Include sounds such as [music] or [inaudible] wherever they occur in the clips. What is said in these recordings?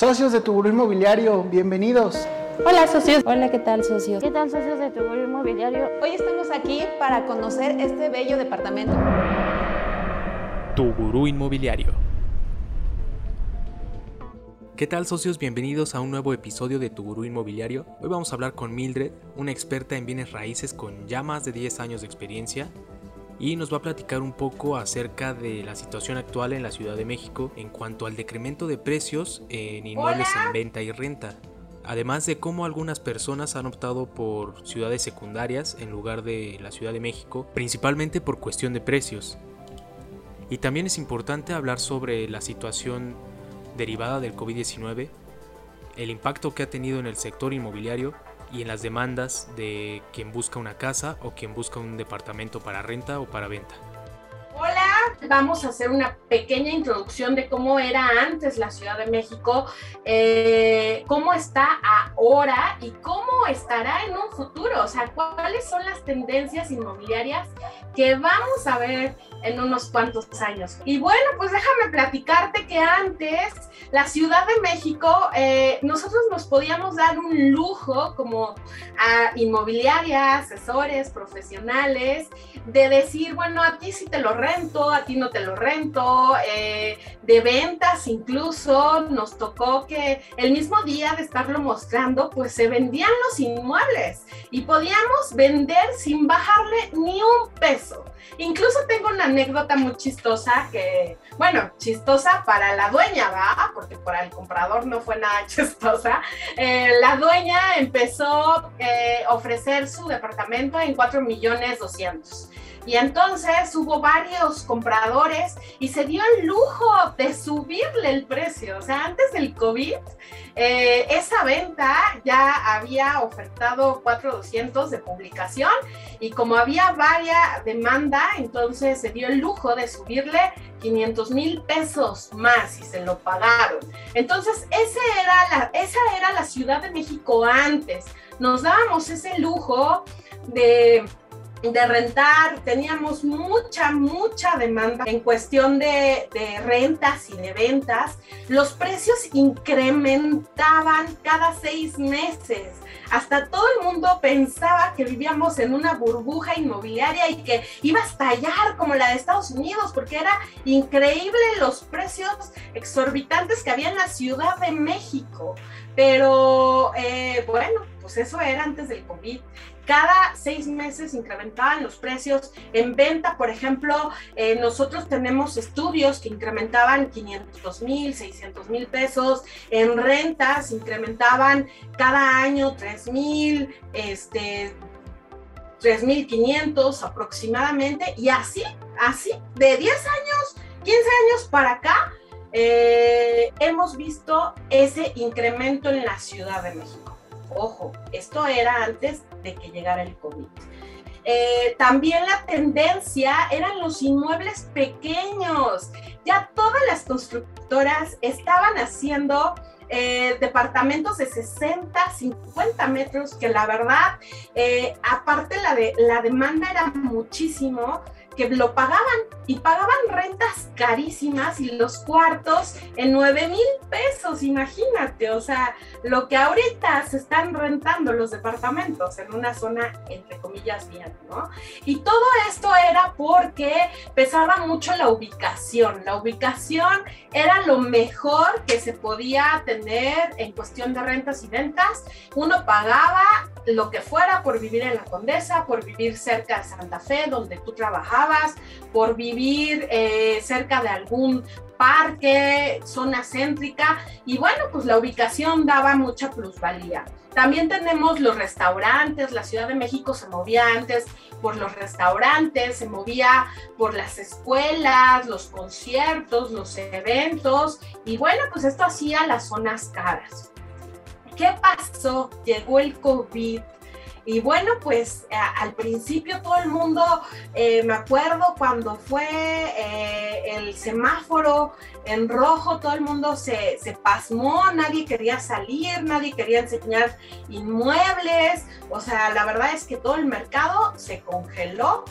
Socios de Tuburo Inmobiliario, bienvenidos. Hola socios. Hola, ¿qué tal socios? ¿Qué tal socios de Tuburo Inmobiliario? Hoy estamos aquí para conocer este bello departamento. Tugurú Inmobiliario. ¿Qué tal socios? Bienvenidos a un nuevo episodio de Tugurú Inmobiliario. Hoy vamos a hablar con Mildred, una experta en bienes raíces con ya más de 10 años de experiencia y nos va a platicar un poco acerca de la situación actual en la Ciudad de México en cuanto al decremento de precios en inmuebles en venta y renta. Además de cómo algunas personas han optado por ciudades secundarias en lugar de la Ciudad de México, principalmente por cuestión de precios. Y también es importante hablar sobre la situación derivada del COVID-19, el impacto que ha tenido en el sector inmobiliario y en las demandas de quien busca una casa o quien busca un departamento para renta o para venta. Hola, vamos a hacer una pequeña introducción de cómo era antes la Ciudad de México, eh, cómo está ahora y cómo estará en un futuro. O sea, cuáles son las tendencias inmobiliarias que vamos a ver en unos cuantos años. Y bueno, pues déjame platicarte que antes la Ciudad de México, eh, nosotros nos podíamos dar un lujo como a inmobiliaria, asesores, profesionales, de decir, bueno, a ti sí te lo rento, a ti no te lo rento, eh, de ventas incluso, nos tocó que el mismo día de estarlo mostrando, pues se vendían los inmuebles y podíamos vender sin bajarle ni un peso. Incluso tengo una anécdota muy chistosa que, bueno, chistosa para la dueña, ¿va? Porque para el comprador no fue nada [laughs] chistosa. Eh, la dueña empezó a eh, ofrecer su departamento en 4 millones 200. Y entonces hubo varios compradores y se dio el lujo de subirle el precio. O sea, antes del COVID, eh, esa venta ya había ofertado 4,200 de publicación y como había varias demanda, entonces se dio el lujo de subirle 500 mil pesos más y se lo pagaron. Entonces, era la, esa era la Ciudad de México antes. Nos dábamos ese lujo de de rentar, teníamos mucha, mucha demanda en cuestión de, de, rentas y de ventas. Los precios incrementaban cada seis meses. Hasta todo el mundo pensaba que vivíamos en una burbuja inmobiliaria y que iba a estallar como la de Estados Unidos, porque era increíble los precios exorbitantes que había en la Ciudad de México. Pero eh, bueno, pues eso era antes del COVID cada seis meses incrementaban los precios. En venta, por ejemplo, eh, nosotros tenemos estudios que incrementaban 500 mil, 600 mil pesos. En rentas incrementaban cada año 3 mil, este, 3.500 aproximadamente. Y así, así, de 10 años, 15 años para acá, eh, hemos visto ese incremento en la Ciudad de México. Ojo, esto era antes de que llegara el COVID. Eh, también la tendencia eran los inmuebles pequeños. Ya todas las constructoras estaban haciendo eh, departamentos de 60, 50 metros, que la verdad, eh, aparte la, de, la demanda era muchísimo, lo pagaban y pagaban rentas carísimas y los cuartos en 9 mil pesos, imagínate, o sea, lo que ahorita se están rentando los departamentos en una zona, entre comillas, bien, ¿no? Y todo esto era porque pesaba mucho la ubicación, la ubicación era lo mejor que se podía tener en cuestión de rentas y ventas, uno pagaba lo que fuera por vivir en la Condesa, por vivir cerca de Santa Fe, donde tú trabajabas, por vivir eh, cerca de algún parque, zona céntrica, y bueno, pues la ubicación daba mucha plusvalía. También tenemos los restaurantes, la Ciudad de México se movía antes por los restaurantes, se movía por las escuelas, los conciertos, los eventos, y bueno, pues esto hacía las zonas caras. ¿Qué pasó? Llegó el COVID. Y bueno, pues al principio todo el mundo, eh, me acuerdo cuando fue eh, el semáforo en rojo, todo el mundo se, se, pasmó, nadie quería salir, nadie quería enseñar inmuebles, o sea, la verdad es que todo el mercado se congeló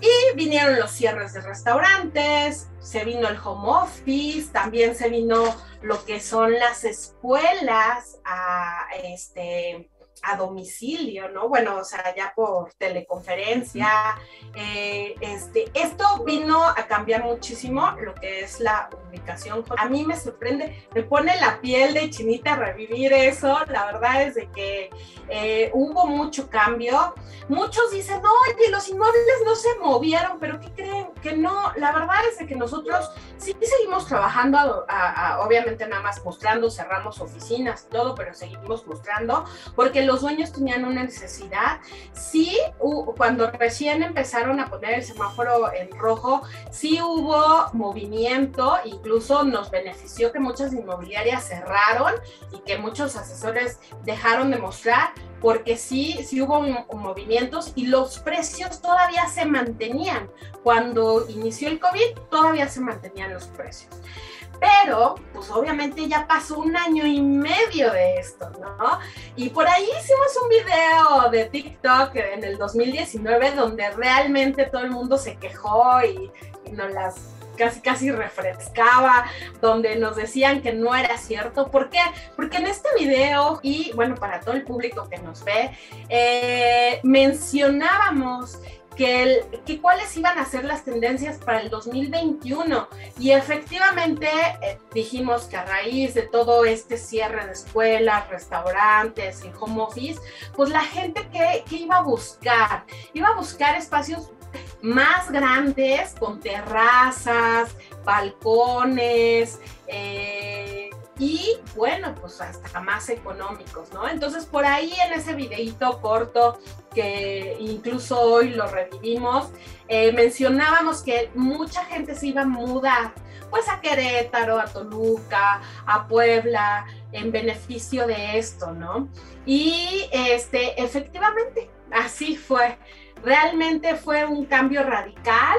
Y vinieron los cierres de restaurantes, se vino el home office, también se vino lo que son las escuelas a este a domicilio, ¿no? Bueno, o sea, ya por teleconferencia. Eh, este, esto vino a cambiar muchísimo lo que es la ubicación. A mí me sorprende, me pone la piel de chinita revivir eso. La verdad es de que eh, hubo mucho cambio. Muchos dicen, no, oye, los inmuebles no se movieron, pero ¿qué creen? Que no, la verdad es de que nosotros sí seguimos trabajando, obviamente nada más mostrando, cerramos oficinas, todo, pero seguimos mostrando, porque los dueños tenían una necesidad. Sí, cuando recién empezaron a poner el semáforo en rojo, sí hubo movimiento, incluso nos benefició que muchas inmobiliarias cerraron y que muchos asesores dejaron de mostrar, porque sí, sí hubo movimientos y los precios todavía se mantenían. Cuando inició el COVID, todavía se mantenían los precios. Pero, pues obviamente ya pasó un año y medio de esto, ¿no? Y por ahí hicimos un video de TikTok en el 2019 donde realmente todo el mundo se quejó y, nos las casi casi refrescaba, donde nos decían que no era cierto. ¿Por qué? Porque en este video, y bueno, para todo el público que nos ve, eh, mencionábamos que, que, cuáles iban a ser las tendencias para el 2021. Y efectivamente eh, dijimos que a raíz de todo este cierre de escuelas, restaurantes y home office, pues la gente que, que iba a buscar, iba a buscar espacios más grandes, con terrazas, balcones, eh, y bueno, pues hasta más económicos, ¿no? Entonces por ahí en ese videíto corto que incluso hoy lo revivimos, eh, mencionábamos que mucha gente se iba a mudar pues a Querétaro, a Toluca, a Puebla, en beneficio de esto, ¿no? Y este, efectivamente, así fue. Realmente fue un cambio radical.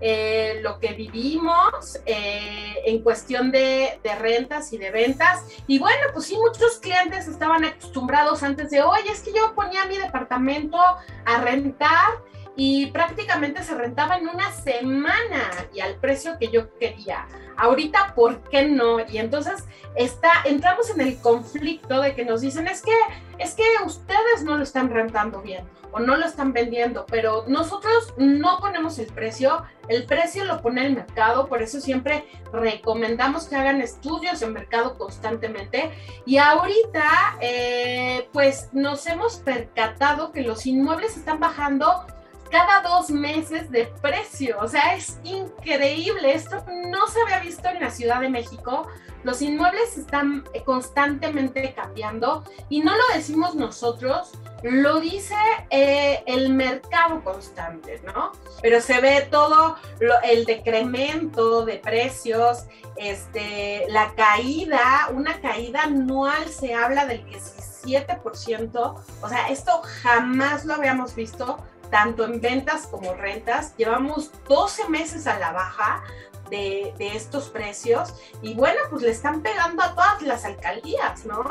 Eh, lo que vivimos eh, en cuestión de, rentas y de ventas. Y bueno, pues sí, muchos clientes estaban acostumbrados antes de, oye, es que yo ponía mi departamento a rentar y prácticamente se rentaba en una semana y al precio que yo quería. Ahorita, ¿por qué no? Y entonces está, entramos en el conflicto de que nos dicen, es que, es que ustedes no lo están rentando bien o no lo están vendiendo, pero nosotros no ponemos el precio, el precio lo pone el mercado, por eso siempre recomendamos que hagan estudios en mercado constantemente. Y ahorita, eh, pues nos hemos percatado que los inmuebles están bajando cada dos meses de precio. O sea, es increíble. Esto no se había visto en la Ciudad de México. Los inmuebles están constantemente cambiando y no lo decimos nosotros, lo dice eh, el mercado constante, ¿no? Pero se ve todo el decremento de precios, este, la caída, una caída anual se habla del 17%, o sea, esto jamás lo habíamos visto tanto en ventas como rentas. Llevamos 12 meses a la baja de, estos precios y bueno, pues le están pegando a todas las alcaldías, ¿no?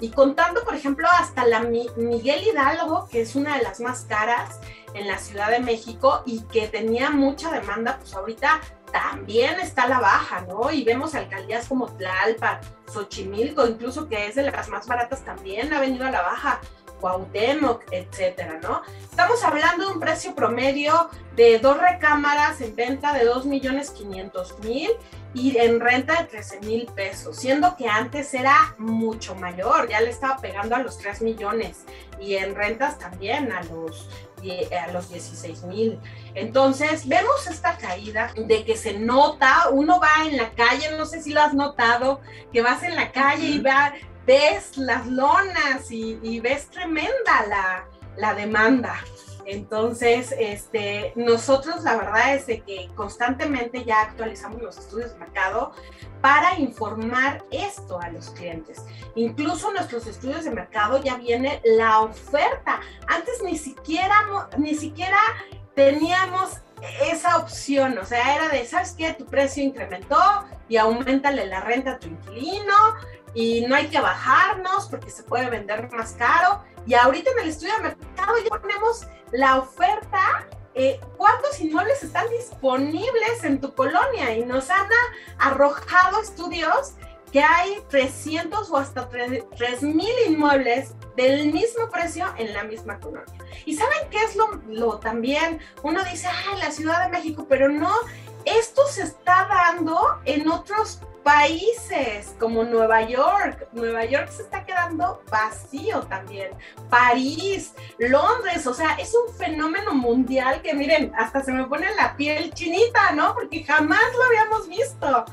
Y contando, por ejemplo, hasta la Miguel Hidalgo, que es una de las más caras en la Ciudad de México y que tenía mucha demanda, pues ahorita también está a la baja, ¿no? Y vemos alcaldías como Tlalpan, Xochimilco, incluso que es de las más baratas, también ha venido a la baja. Cuauhtémoc, etcétera, ¿no? Estamos hablando de un precio promedio de dos recámaras en venta de 2.500.000 y en renta de 13 mil pesos, siendo que antes era mucho mayor, ya le estaba pegando a los 3 millones y en rentas también a los a los 16 mil. Entonces, vemos esta caída de que se nota, uno va en la calle, no sé si lo has notado, que vas en la calle y va, ves las lonas y, ves tremenda la, la, demanda. Entonces, este, nosotros la verdad es de que constantemente ya actualizamos los estudios de mercado para informar esto a los clientes. Incluso nuestros estudios de mercado ya viene la oferta. Antes ni siquiera, ni siquiera teníamos esa opción, o sea, era de, ¿sabes qué? Tu precio incrementó y aumentale la renta a tu inquilino y no hay que bajarnos porque se puede vender más caro. Y ahorita en el estudio de mercado ya ponemos la oferta eh, cuántos inmuebles están disponibles en tu colonia y nos han arrojado estudios que hay 300 o hasta 3.000 inmuebles del mismo precio en la misma colonia. ¿Y saben qué es lo, lo también? Uno dice, ay, la Ciudad de México, pero no, esto se está dando en otros países como Nueva York. Nueva York se está quedando vacío también. París, Londres, o sea, es un fenómeno mundial que miren, hasta se me pone la piel chinita, ¿no? Porque jamás lo habíamos visto.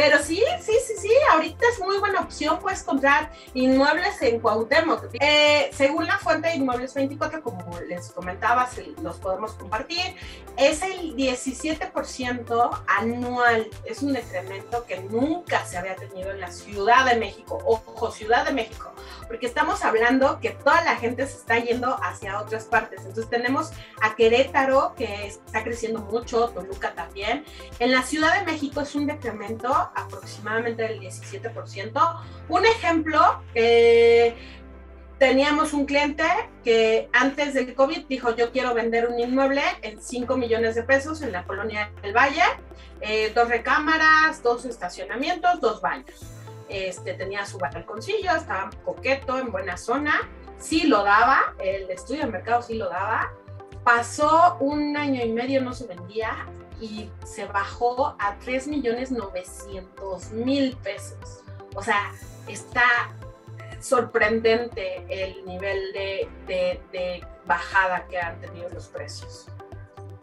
Pero sí, sí, sí, sí, ahorita es muy buena opción, puedes comprar inmuebles en Cuauhtémoc. Eh, según la fuente de Inmuebles 24, como les comentaba, si los podemos compartir, es el 17% anual. Es un decremento que nunca se había tenido en la Ciudad de México. Ojo, Ciudad de México, porque estamos hablando que toda la gente se está yendo hacia otras partes. Entonces tenemos a Querétaro, que está creciendo mucho, Toluca también. En la Ciudad de México es un decremento aproximadamente del 17%. Un ejemplo, eh, teníamos un cliente que antes del COVID dijo, yo quiero vender un inmueble en 5 millones de pesos en la colonia del Valle, eh, dos recámaras, dos estacionamientos, dos baños. Este, tenía su balconcillo, estaba coqueto, en buena zona, sí lo daba, el estudio de mercado sí lo daba. Pasó un año y medio, no se vendía, y se bajó a 3 millones 900 mil pesos. O sea, está sorprendente el nivel de, de, de bajada que han tenido los precios.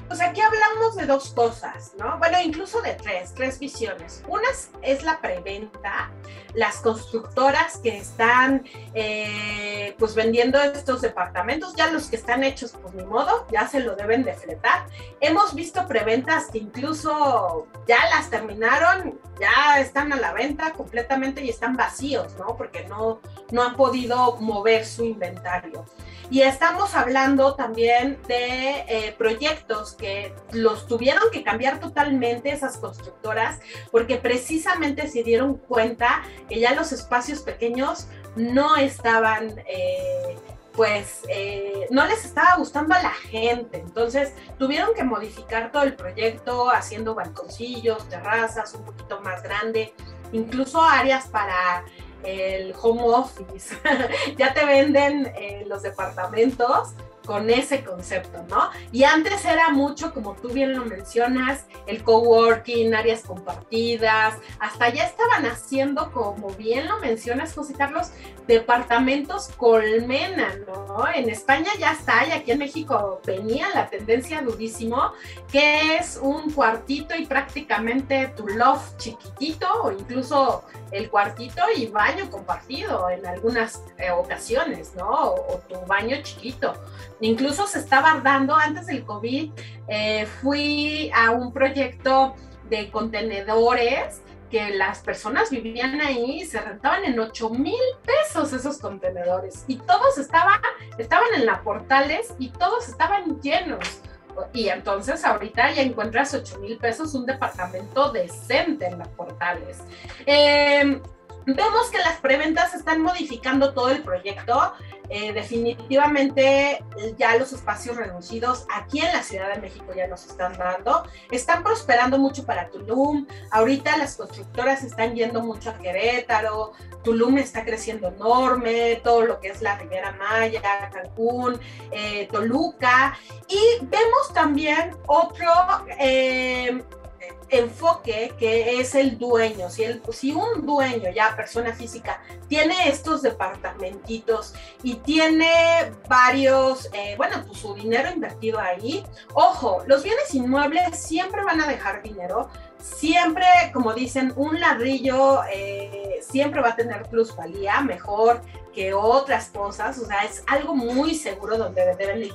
Pues aquí hablamos de dos cosas, ¿no? Bueno, incluso de tres, tres visiones. Una es la preventa, las constructoras que están eh, pues vendiendo estos departamentos, ya los que están hechos, pues ni modo, ya se lo deben de fletar. Hemos visto preventas que incluso ya las terminaron, ya están a la venta completamente y están vacíos, ¿no? Porque no, no han podido mover su inventario. Y estamos hablando también de eh, proyectos que los tuvieron que cambiar totalmente esas constructoras porque precisamente se dieron cuenta que ya los espacios pequeños no estaban... Eh, pues eh, no les estaba gustando a la gente. Entonces tuvieron que modificar todo el proyecto haciendo balconcillos, terrazas un poquito más grande, incluso áreas para el home office, [laughs] ya te venden eh, los departamentos con ese concepto, ¿no? Y antes era mucho, como tú bien lo mencionas, el coworking, áreas compartidas, hasta ya estaban haciendo, como bien lo mencionas, José Carlos, departamentos colmena, ¿no? En España ya está, y aquí en México venía la tendencia durísimo, que es un cuartito y prácticamente tu loft chiquitito, o incluso el cuartito y baño compartido en algunas eh, ocasiones, ¿no? O, tu baño chiquito. Incluso se estaba dando antes del COVID, eh, fui a un proyecto de contenedores que las personas vivían ahí y se rentaban en 8 mil pesos esos contenedores y todos estaban, estaban en la portales y todos estaban llenos. Y entonces ahorita ya encuentras 8 mil pesos un departamento decente en las portales. Eh, vemos que las preventas están modificando todo el proyecto. Eh, definitivamente ya los espacios reducidos aquí en la Ciudad de México ya nos están dando. Están prosperando mucho para Tulum. Ahorita las constructoras están yendo mucho a Querétaro. Tulum está creciendo enorme. Todo lo que es la Riviera Maya, Cancún, eh, Toluca. Y vemos también otro... Eh, enfoque que es el dueño. Si, el, si un dueño, ya persona física, tiene estos departamentitos y tiene varios, eh, bueno, pues su dinero invertido ahí, ojo, los bienes inmuebles siempre van a dejar dinero, siempre, como dicen, un ladrillo eh, siempre va a tener plusvalía, mejor que otras cosas, o sea, es algo muy seguro donde deben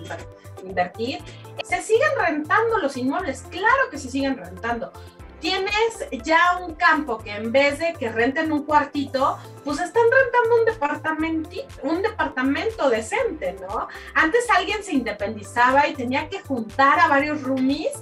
invertir. ¿Se siguen rentando los inmuebles? Claro que se siguen rentando. Tienes ya un campo que en vez de que renten un cuartito, pues están rentando un departamento, un departamento decente, ¿no? Antes alguien se independizaba y tenía que juntar a varios roomies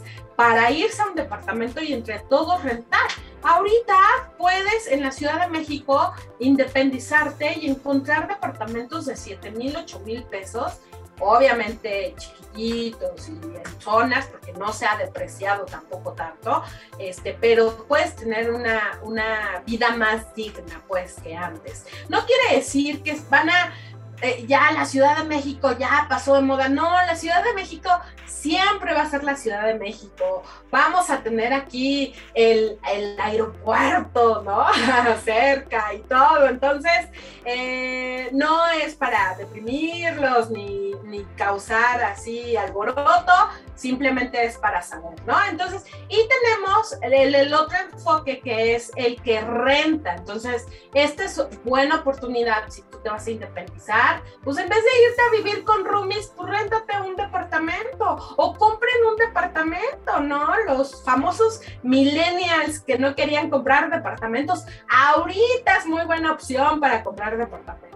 para irse a un departamento y entre todos rentar. Ahorita puedes en la Ciudad de México independizarte y encontrar departamentos de 7 mil, 8 mil pesos obviamente chiquititos y en zonas, porque no se ha depreciado tampoco tanto, este, pero puedes tener una, una vida más digna, pues, que antes. No quiere decir que van a eh, ya la Ciudad de México ya pasó de moda. No, la Ciudad de México siempre va a ser la Ciudad de México. Vamos a tener aquí el, el aeropuerto, ¿no? [laughs] Cerca y todo. Entonces, eh, no es para deprimirlos ni, ni causar así alboroto, simplemente es para saber, ¿no? Entonces, y tenemos el, el, otro enfoque que es el que renta. Entonces, esta es buena oportunidad si tú te vas a independizar, pues en vez de irte a vivir con roomies, pues réntate un departamento o compren un departamento, ¿no? Los famosos millennials que no querían comprar departamentos, ahorita es muy buena opción para comprar departamentos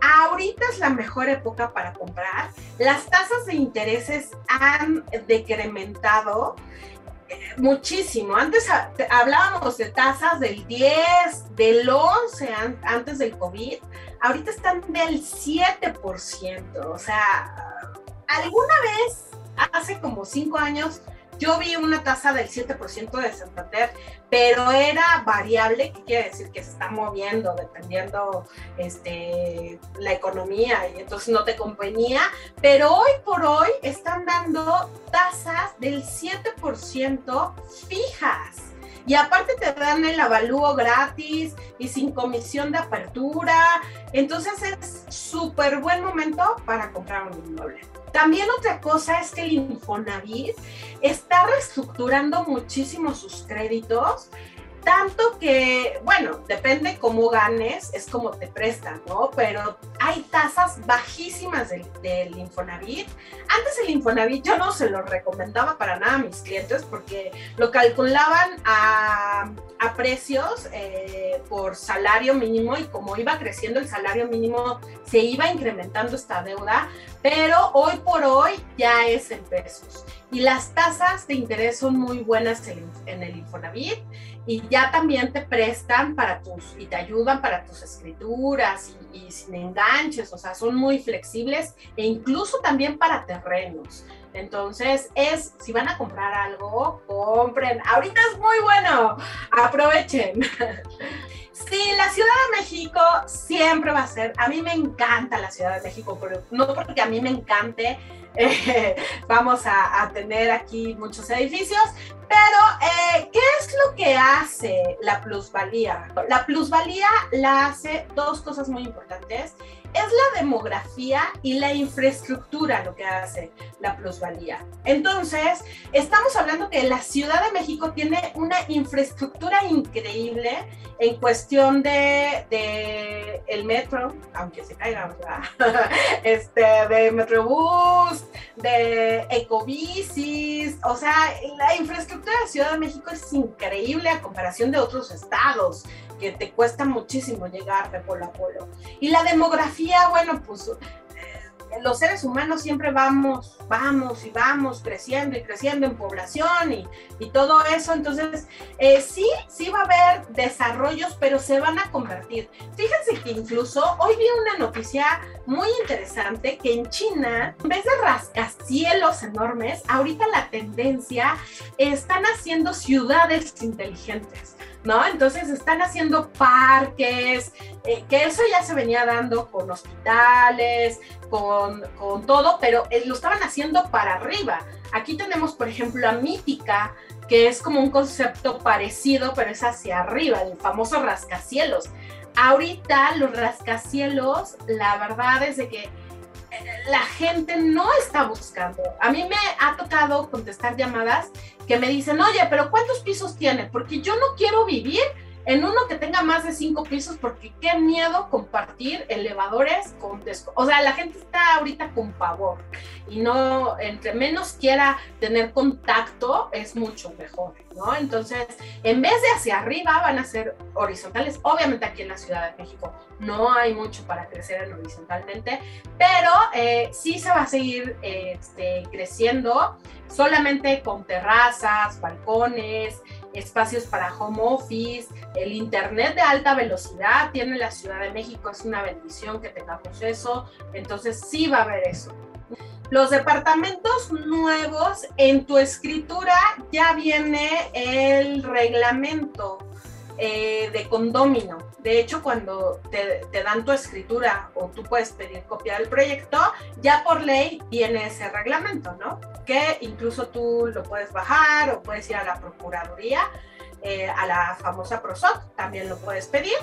ahorita es la mejor época para comprar. Las tasas de intereses han decrementado eh, muchísimo. Antes hablábamos de tasas del 10, del 11 antes del COVID. Ahorita están del 7%. O sea, alguna vez, hace como 5 años, yo vi una tasa del 7% de Santander, pero era variable, que quiere decir que se está moviendo dependiendo este, la economía y entonces no te convenía, pero hoy por hoy están dando tasas del 7% fijas. Y aparte te dan el avalúo gratis y sin comisión de apertura. Entonces es súper buen momento para comprar un inmueble. También otra cosa es que el Infonavit está reestructurando muchísimo sus créditos tanto que, bueno, depende cómo ganes, es como te prestan, ¿no? Pero hay tasas bajísimas del, Infonavit. Antes el Infonavit yo no se lo recomendaba para nada a mis clientes porque lo calculaban a, a precios eh, por salario mínimo y como iba creciendo el salario mínimo se iba incrementando esta deuda, pero hoy por hoy ya es en pesos. Y las tasas de interés son muy buenas en, el Infonavit y ya también te prestan para tus, y te ayudan para tus escrituras y, y, sin enganches, o sea, son muy flexibles e incluso también para terrenos. Entonces, es, si van a comprar algo, compren. Ahorita es muy bueno, aprovechen. [laughs] Sí, la Ciudad de México siempre va a ser, a mí me encanta la Ciudad de México, pero no porque a mí me encante, eh, [laughs] vamos a, tener aquí muchos edificios, pero eh, ¿qué es lo que hace la plusvalía? La plusvalía la hace dos cosas muy importantes es la demografía y la infraestructura lo que hace la plusvalía. Entonces, estamos hablando que la Ciudad de México tiene una infraestructura increíble en cuestión de, de el metro, aunque se caiga, [laughs] este, de Metrobús, de ecobicis, o sea, la infraestructura de la Ciudad de México es increíble a comparación de otros estados que te cuesta muchísimo llegar de polo a polo. Y la demografía, bueno, pues eh, los seres humanos siempre vamos, vamos y vamos creciendo y creciendo en población y, y todo eso. Entonces, eh, sí, sí va a haber desarrollos, pero se van a convertir. Fíjense que incluso hoy vi una noticia muy interesante que en China, en vez de rascacielos enormes, ahorita la tendencia están haciendo ciudades inteligentes. ¿No? Entonces están haciendo parques, eh, que eso ya se venía dando con hospitales, con, con todo, pero eh, lo estaban haciendo para arriba. Aquí tenemos, por ejemplo, a Mítica, que es como un concepto parecido, pero es hacia arriba, el famoso rascacielos. Ahorita los rascacielos, la verdad es que la gente no está buscando. A mí me ha tocado contestar llamadas que me dicen, oye, pero ¿cuántos pisos tiene? Porque yo no quiero vivir en uno que tenga más de cinco pisos porque qué miedo compartir elevadores con... O sea, la gente está ahorita con pavor y no, entre menos quiera tener contacto, es mucho mejor, ¿no? Entonces, en vez de hacia arriba, van a ser horizontales. Obviamente aquí en la Ciudad de México no hay mucho para crecer en horizontalmente, pero eh, sí se va a seguir este, creciendo solamente con terrazas, balcones, espacios para home office, el internet de alta velocidad tiene la Ciudad de México, es una bendición que tengamos eso, entonces sí va a haber eso. Los departamentos nuevos, en tu escritura ya viene el reglamento eh, de condomino. De hecho, cuando te, te, dan tu escritura o tú puedes pedir copia del proyecto, ya por ley viene ese reglamento, ¿no? Que incluso tú lo puedes bajar o puedes ir a la Procuraduría eh, a la famosa PROSOC, también lo puedes pedir,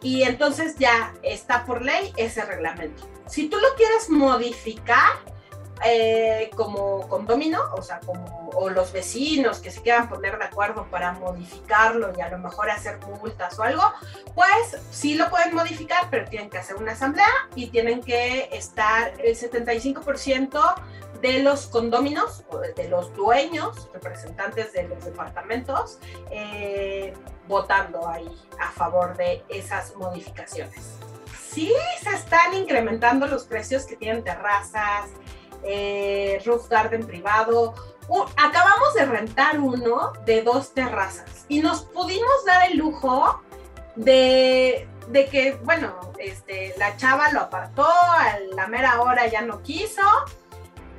y entonces ya está por ley ese reglamento. Si tú lo quieres modificar, eh, como condomino, o sea, como o los vecinos que se quieran poner de acuerdo para modificarlo y a lo mejor hacer multas o algo, pues sí lo pueden modificar, pero tienen que hacer una asamblea y tienen que estar el 75% de los condóminos, de los dueños, representantes de los departamentos, eh, votando ahí a favor de esas modificaciones. Sí se están incrementando los precios que tienen terrazas, eh, roof garden privado. acabamos de rentar uno de dos terrazas y nos pudimos dar el lujo de, de que, bueno, este, la chava lo apartó, a la mera hora ya no quiso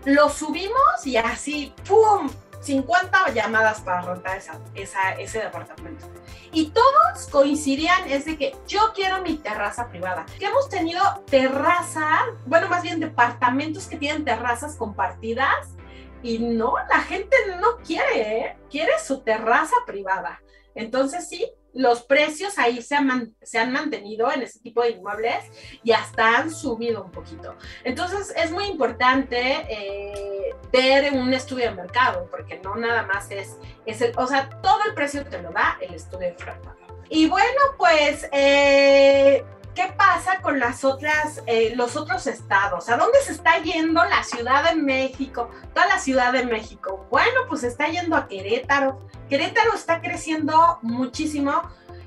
lo subimos y así, ¡pum! 50 llamadas para rentar ese departamento. Y todos coincidían es de que yo quiero mi terraza privada. Que hemos tenido terraza, bueno, más bien departamentos que tienen terrazas compartidas y no, la gente no quiere, ¿eh? quiere su terraza privada. Entonces sí, los precios ahí se han, mantenido en ese tipo de inmuebles y hasta han subido un poquito. Entonces es muy importante eh, ver un estudio de mercado, porque no nada más es, es el, o sea, todo el precio te lo da el estudio de mercado. Y bueno, pues eh, ¿Qué pasa con las otras, eh, los otros estados? ¿A dónde se está yendo la Ciudad de México? Toda la Ciudad de México. Bueno, pues se está yendo a Querétaro. Querétaro está creciendo muchísimo.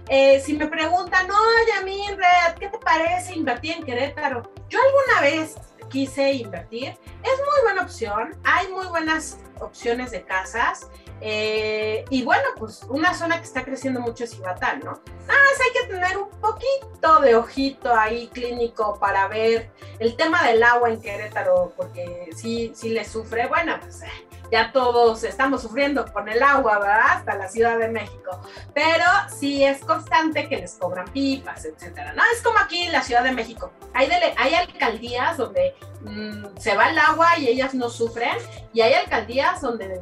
Eh, si me preguntan, oye, Red, ¿qué te parece invertir en Querétaro? Yo alguna vez quise invertir. Es muy buena opción. Hay muy buenas opciones de casas. Eh, y bueno, pues una zona que está creciendo mucho es Ibatán, ¿no? Nada más hay que tener un poquito de ojito ahí clínico para ver el tema del agua en Querétaro, porque sí, sí le sufre. Bueno, pues eh, ya todos estamos sufriendo con el agua, ¿verdad? Hasta la Ciudad de México. Pero sí es constante que les cobran pipas, etcétera. No, es como aquí en la Ciudad de México. Hay, hay alcaldías donde mm, se va el agua y ellas no sufren, y hay alcaldías donde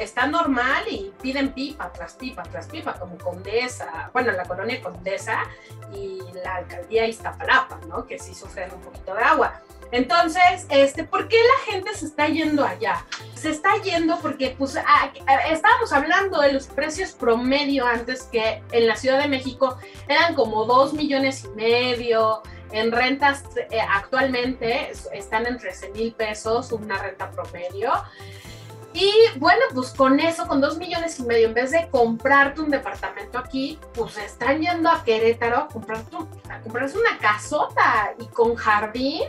está normal y piden pipa tras pipa tras pipa, como Condesa, bueno, la colonia Condesa y la alcaldía Iztapalapa, ¿no? Que sí sufren un poquito de agua. Entonces, este, ¿por qué la gente se está yendo allá? Se está yendo porque, pues, estábamos hablando de los precios promedio antes que en la Ciudad de México eran como dos millones y medio. En rentas eh, actualmente están en 13 mil pesos una renta promedio. Y bueno, pues con eso, con dos millones y medio, en vez de comprarte un departamento aquí, pues están yendo a Querétaro a, comprarte, a comprarse una casota y con jardín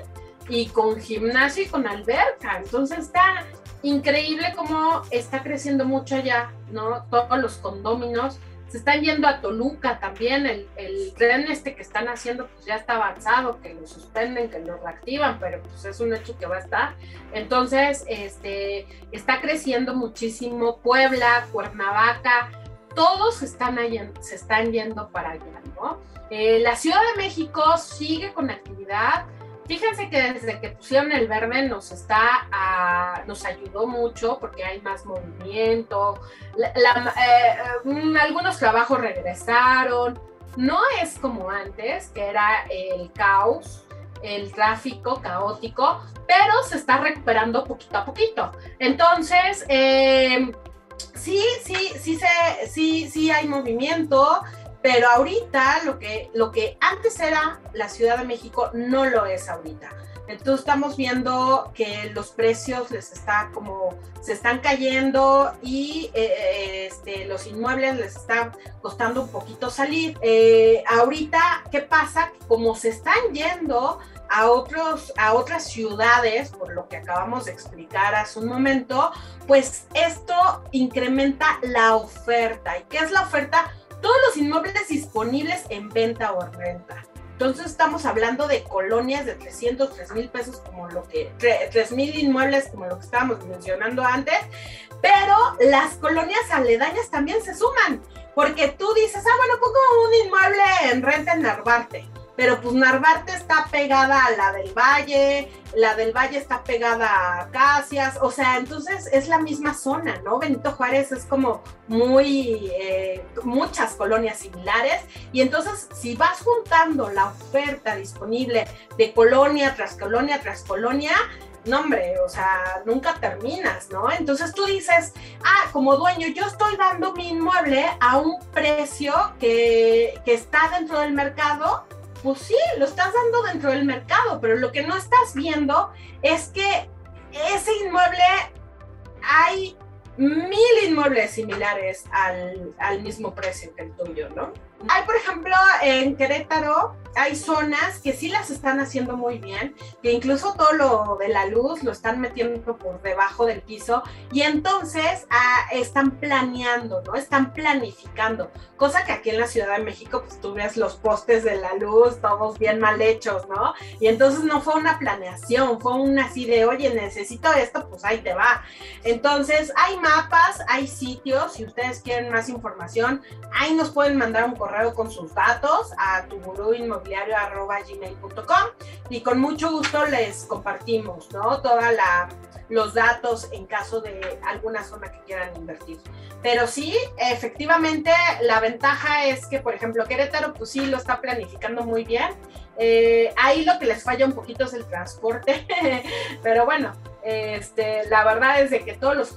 y con gimnasio y con alberca. Entonces está increíble cómo está creciendo mucho allá, ¿no? Todos los condóminos se están yendo a Toluca también, el, tren este que están haciendo pues ya está avanzado, que lo suspenden, que lo reactivan, pero pues es un hecho que va a estar. Entonces, este, está creciendo muchísimo Puebla, Cuernavaca, todos están se están yendo para allá, ¿no? Eh, la Ciudad de México sigue con actividad, Fíjense que desde que pusieron el verde nos está, ah, nos ayudó mucho porque hay más movimiento, eh, mm, algunos trabajos regresaron, no es como antes, que era el caos, el tráfico caótico, pero se está recuperando poquito a poquito. Entonces, eh, sí, sí, sí, sí, sí hay movimiento. Pero ahorita lo que, lo que antes era la Ciudad de México no lo es ahorita. Entonces estamos viendo que los precios les está como se están cayendo y eh, eh, este, los inmuebles les está costando un poquito salir. Eh, ahorita, ¿qué pasa? Como se están yendo a, otros, a otras ciudades, por lo que acabamos de explicar hace un momento, pues esto incrementa la oferta. ¿Y qué es la oferta? Todos los inmuebles disponibles en venta o renta. Entonces estamos hablando de colonias de 300, 3 mil pesos, como lo que, 3 mil inmuebles, como lo que estábamos mencionando antes, pero las colonias aledañas también se suman, porque tú dices, ah, bueno, pongo un inmueble en renta en Narvarte pero pues Narvarte está pegada a la del Valle, la del Valle está pegada a Casias, o sea, entonces es la misma zona, ¿no? Benito Juárez es como muy, eh, muchas colonias similares, y entonces si vas juntando la oferta disponible de colonia tras colonia tras colonia, no hombre, o sea, nunca terminas, ¿no? Entonces tú dices, ah, como dueño, yo estoy dando mi inmueble a un precio que, que está dentro del mercado, pues sí, lo estás dando dentro del mercado, pero lo que no estás viendo es que ese inmueble hay mil inmuebles similares al, al mismo precio que el tuyo, ¿no? Hay, por ejemplo, en Querétaro, hay zonas que sí las están haciendo muy bien, que incluso todo lo de la luz lo están metiendo por debajo del piso y entonces ah, están planeando, ¿no? Están planificando, cosa que aquí en la Ciudad de México, pues tú ves los postes de la luz todos bien mal hechos, ¿no? Y entonces no fue una planeación, fue una así de, oye, necesito esto, pues ahí te va. Entonces, hay mapas, hay sitios, si ustedes quieren más información, ahí nos pueden mandar un correo con sus datos a tuburuinmobiliario.gmail.com y con mucho gusto les compartimos, ¿no? Toda los datos en caso de alguna zona que quieran invertir. Pero sí, efectivamente, la ventaja es que, por ejemplo, Querétaro, pues sí, lo está planificando muy bien. Eh, ahí lo que les falla un poquito es el transporte, [laughs] pero bueno, este, la verdad es de que todos los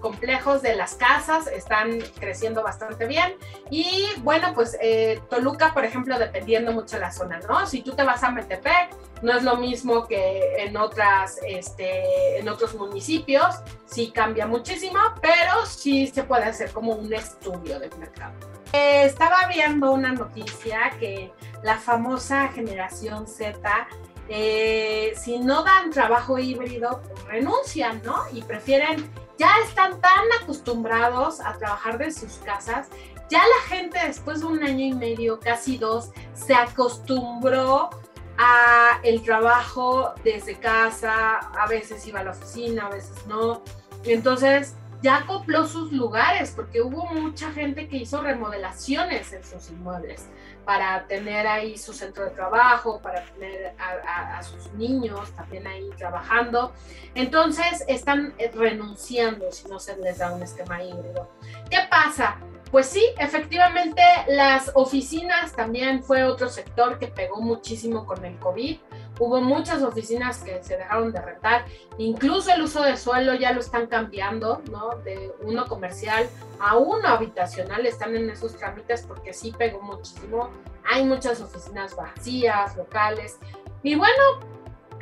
complejos de las casas están creciendo bastante bien. Y bueno, pues eh, Toluca, por ejemplo, dependiendo mucho de la zona, ¿no? Si tú te vas a Metepec, no es lo mismo que en, otras, este, en otros municipios, sí cambia muchísimo, pero sí se puede hacer como un estudio de mercado. Eh, estaba viendo una noticia que la famosa generación Z eh, si no dan trabajo híbrido, pues renuncian, ¿no? Y prefieren ya están tan acostumbrados a trabajar de sus casas, ya la gente después de un año y medio, casi dos, se acostumbró a el trabajo desde casa, a veces iba a la oficina, a veces no. Entonces, ya acopló sus lugares porque hubo mucha gente que hizo remodelaciones en sus inmuebles para tener ahí su centro de trabajo, para tener a, sus niños también ahí trabajando. Entonces están renunciando si no se les da un esquema híbrido. ¿Qué pasa? Pues sí, efectivamente las oficinas también fue otro sector que pegó muchísimo con el COVID Hubo muchas oficinas que se dejaron de rentar, incluso el uso de suelo ya lo están cambiando, ¿no? De uno comercial a uno habitacional, están en esos trámites porque sí pegó muchísimo. Hay muchas oficinas vacías, locales. Y bueno,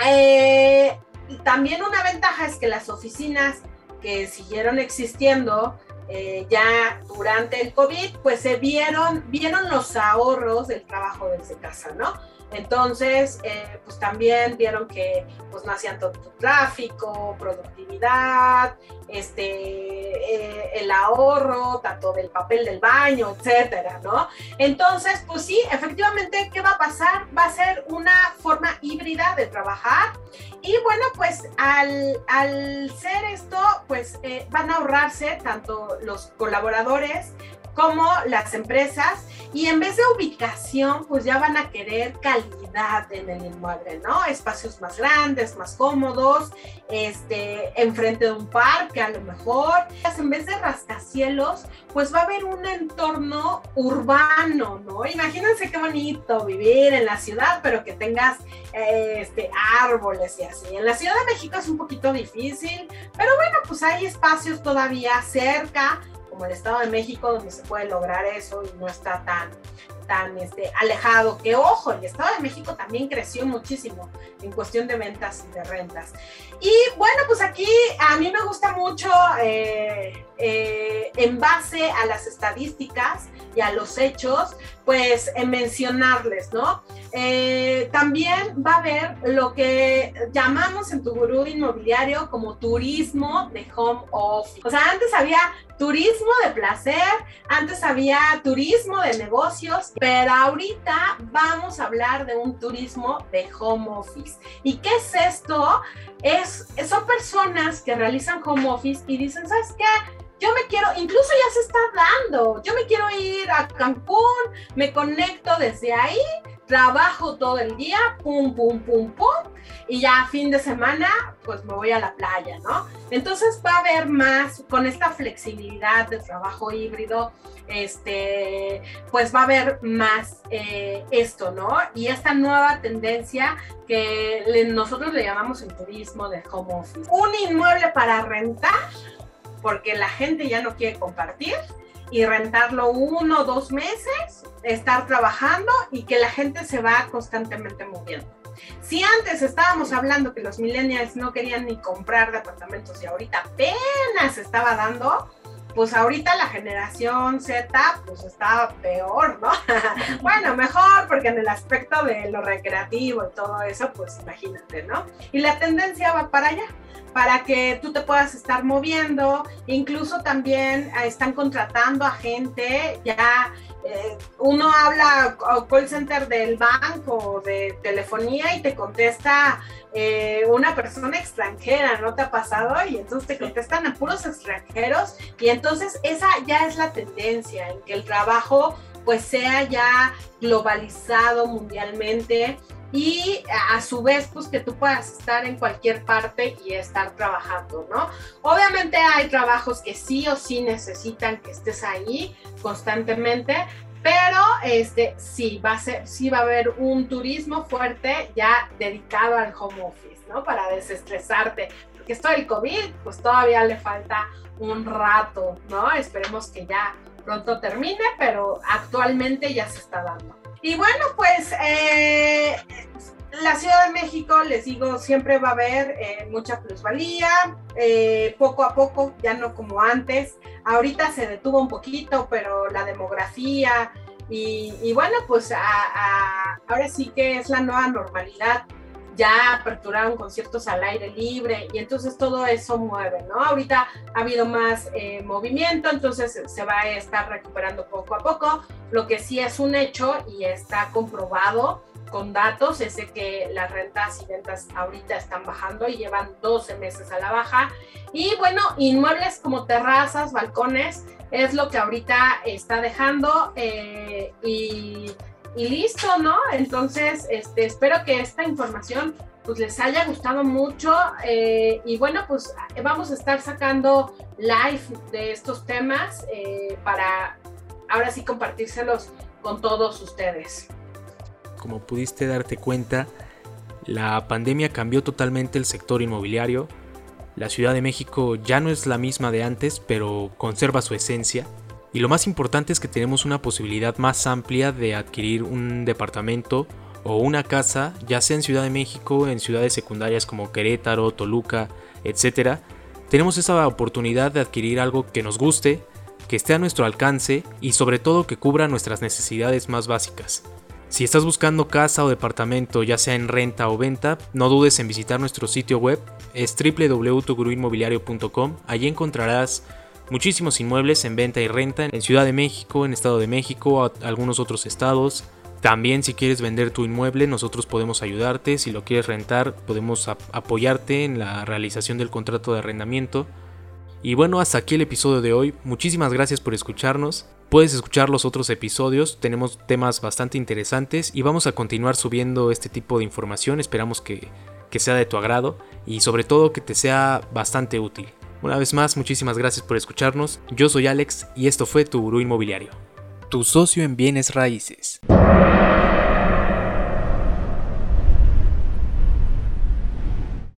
eh, también una ventaja es que las oficinas que siguieron existiendo eh, ya durante el COVID, pues se vieron, vieron los ahorros del trabajo desde casa, ¿no? Entonces, eh, pues también vieron que pues no hacían tanto tráfico, productividad, este, eh, el ahorro, tanto del papel del baño, etcétera, ¿no? Entonces, pues sí, efectivamente, ¿qué va a pasar? Va a ser una forma híbrida de trabajar y bueno, pues al, al ser esto, pues eh, van a ahorrarse tanto los colaboradores como las empresas y en vez de ubicación, pues ya van a querer calidad en el inmueble, ¿no? Espacios más grandes, más cómodos, este, enfrente de un parque a lo mejor. En vez de rascacielos, pues va a haber un entorno urbano, ¿no? Imagínense qué bonito vivir en la ciudad, pero que tengas este, árboles y así. En la Ciudad de México es un poquito difícil, pero bueno, pues hay espacios todavía cerca como el Estado de México, donde se puede lograr eso y no está tan, tan este, alejado. Que ojo, el Estado de México también creció muchísimo en cuestión de ventas y de rentas. Y bueno, pues aquí a mí me gusta mucho, eh, eh, en base a las estadísticas y a los hechos, pues en mencionarles, ¿no? Eh, también va a haber lo que llamamos en tu gurú inmobiliario como turismo de home office. O sea, antes había turismo de placer, antes había turismo de negocios Pero ahorita vamos a hablar de un turismo de home office. ¿Y qué es esto? Es, son personas que realizan home office y dicen, ¿sabes qué? yo me quiero, incluso ya se está dando, yo me quiero ir a Cancún, me conecto desde ahí, trabajo todo el día, pum, pum, pum, pum, y ya fin de semana, pues me voy a la playa, ¿no? Entonces va a haber más, con esta flexibilidad de trabajo híbrido, este, pues va a haber más eh, esto, ¿no? Y esta nueva tendencia que nosotros le llamamos el turismo de home. Un inmueble para rentar, porque la gente ya no quiere compartir y rentarlo uno o dos meses, estar trabajando y que la gente se va constantemente moviendo. Si antes estábamos hablando que los millennials no querían ni comprar departamentos y ahorita apenas estaba dando, pues ahorita la generación Z pues está peor, ¿no? [laughs] bueno, mejor porque en el aspecto de lo recreativo y todo eso, pues imagínate, ¿no? Y la tendencia va para allá para que tú te puedas estar moviendo. Incluso también eh, están contratando a gente, ya eh, uno habla call center del banco, de telefonía y te contesta eh, una persona extranjera, ¿no te ha pasado? Y entonces te contestan a puros extranjeros y entonces esa ya es la tendencia en que el trabajo pues sea ya globalizado mundialmente y a su vez pues que tú puedas estar en cualquier parte y estar trabajando, ¿no? Obviamente hay trabajos que sí o sí necesitan que estés ahí constantemente, pero este sí va a ser sí va a haber un turismo fuerte ya dedicado al home office, ¿no? Para desestresarte, porque esto del COVID pues todavía le falta un rato, ¿no? Esperemos que ya pronto termine, pero actualmente ya se está dando. Y bueno, pues eh, la Ciudad de México, les digo, siempre va a haber eh, mucha plusvalía, eh, poco a poco, ya no como antes. Ahorita se detuvo un poquito, pero la demografía y, bueno, pues ahora sí que es la nueva normalidad ya aperturaron conciertos al aire libre y entonces todo eso mueve, ¿no? Ahorita ha habido más eh, movimiento, entonces se va a estar recuperando poco a poco. Lo que sí es un hecho y está comprobado con datos es que las rentas y ventas ahorita están bajando y llevan 12 meses a la baja. Y bueno, inmuebles como terrazas, balcones, es lo que ahorita está dejando eh, y y listo, ¿no? Entonces, este, espero que esta información pues les haya gustado mucho eh, y bueno, pues vamos a estar sacando live de estos temas eh, para ahora sí compartírselos con todos ustedes. Como pudiste darte cuenta, la pandemia cambió totalmente el sector inmobiliario. La Ciudad de México ya no es la misma de antes, pero conserva su esencia. Y lo más importante es que tenemos una posibilidad más amplia de adquirir un departamento o una casa, ya sea en Ciudad de México, en ciudades secundarias como Querétaro, Toluca, etc. Tenemos esa oportunidad de adquirir algo que nos guste, que esté a nuestro alcance y sobre todo que cubra nuestras necesidades más básicas. Si estás buscando casa o departamento, ya sea en renta o venta, no dudes en visitar nuestro sitio web, es www.tuguruinmobiliario.com. Allí encontrarás muchísimos inmuebles en venta y renta en Ciudad de México, en Estado de México, algunos otros estados. También si quieres vender tu inmueble, nosotros podemos ayudarte. Si lo quieres rentar, podemos apoyarte en la realización del contrato de arrendamiento. Y bueno, hasta aquí el episodio de hoy. Muchísimas gracias por escucharnos. Puedes escuchar los otros episodios, tenemos temas bastante interesantes y vamos a continuar subiendo este tipo de información. Esperamos que, que sea de tu agrado y sobre todo que te sea bastante útil. Una vez más, muchísimas gracias por escucharnos. Yo soy Alex y esto fue Tu Gurú Inmobiliario. Tu socio en bienes raíces.